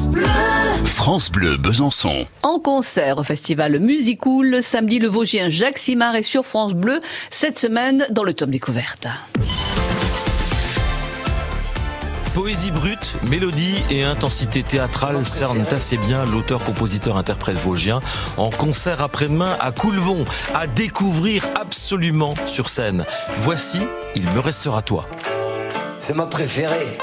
France Bleu. France Bleu Besançon. En concert au festival Musicool, samedi, le Vosgien Jacques Simard est sur France Bleu cette semaine dans le tome découverte. Poésie brute, mélodie et intensité théâtrale cernent assez bien l'auteur-compositeur-interprète vosgien en concert après-demain à Coulevon, à découvrir absolument sur scène. Voici Il me restera toi. C'est ma préférée.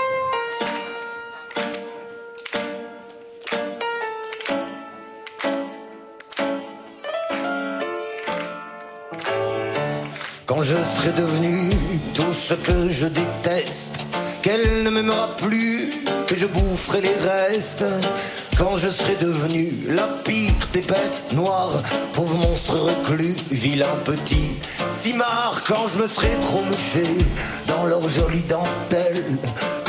Quand je serai devenu tout ce que je déteste, qu'elle ne m'aimera plus, que je boufferai les restes. Quand je serai devenu la pire des bêtes noires, pauvre monstre reclus, vilain petit, si marre quand je me serai trop mouché dans leur jolie dentelle,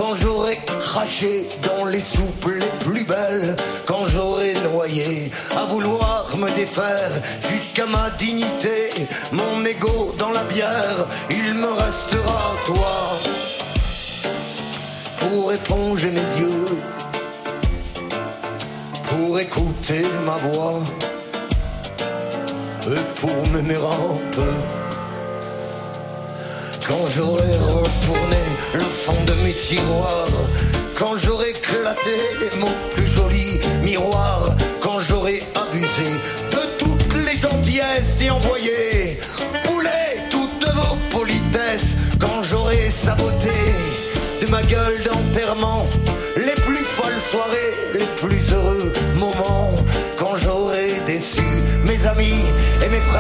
quand j'aurai craché dans les soupes les plus belles, quand j'aurai noyé à vouloir me défaire jusqu'à ma dignité, mon ego dans la bière, il me restera toi pour éponger mes yeux, pour écouter ma voix et pour m'aimer un peu. Quand j'aurai retourné le fond de mes tiroirs, quand j'aurai éclaté mon plus joli miroir, quand j'aurai abusé de toutes les gentillesses et envoyé bouler toutes vos politesses, quand j'aurai saboté de ma gueule d'enterrement les plus folles soirées, les plus heureux moments, quand j'aurai déçu mes amis et mes frères,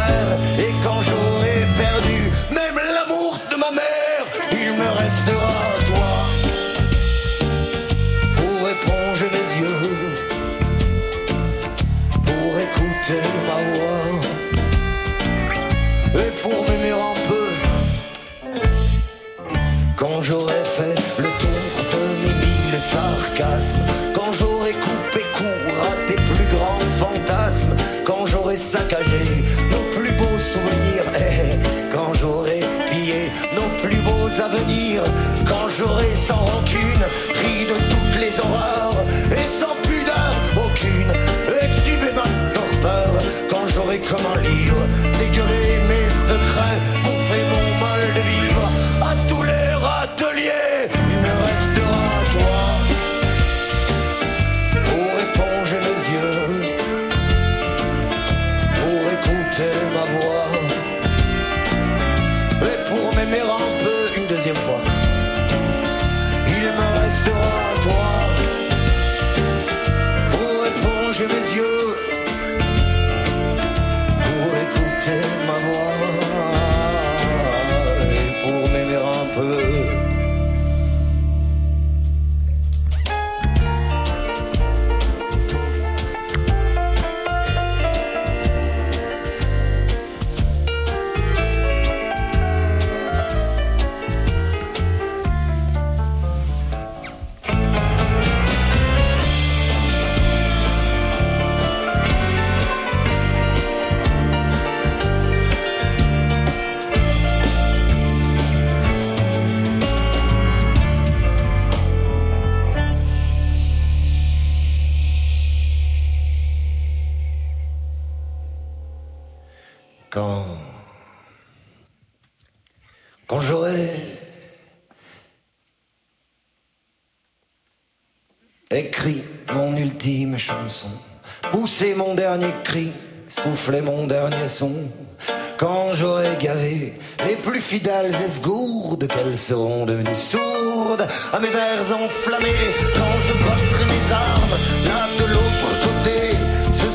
Quand j'aurai fait le tour de mes mille sarcasmes, quand j'aurai coupé court à tes plus grands fantasmes, quand j'aurai saccagé nos plus beaux souvenirs, eh, quand j'aurai pillé nos plus beaux avenirs, quand j'aurai sans rancune Il me restera toi. Pour éponger mes yeux, Quand. J'aurai. écrit mon ultime chanson, poussé mon dernier cri, soufflé mon dernier son. Quand j'aurai gavé les plus fidèles esgourdes, qu'elles seront devenues sourdes à mes vers enflammés. Quand je passerai mes armes là de l'autre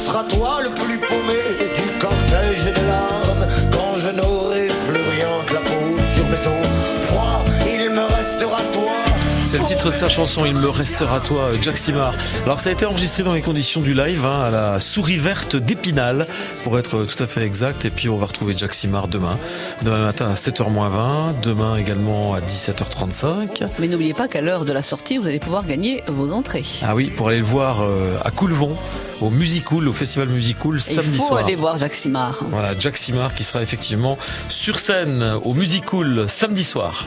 ce sera toi le plus paumé du cortège des larmes. Quand je n'aurai plus C'est le titre de sa chanson Il me restera toi, Jack Simard. Alors ça a été enregistré dans les conditions du live, hein, à la souris verte d'Épinal, pour être tout à fait exact. Et puis on va retrouver Jack Simard demain, demain matin à 7h20, demain également à 17h35. Mais n'oubliez pas qu'à l'heure de la sortie, vous allez pouvoir gagner vos entrées. Ah oui, pour aller le voir euh, à Coulevon, au Musicool, au Festival Musicool, samedi il faut soir. aller voir Jacques Simard. Voilà, Jack Simard qui sera effectivement sur scène au Musicool samedi soir.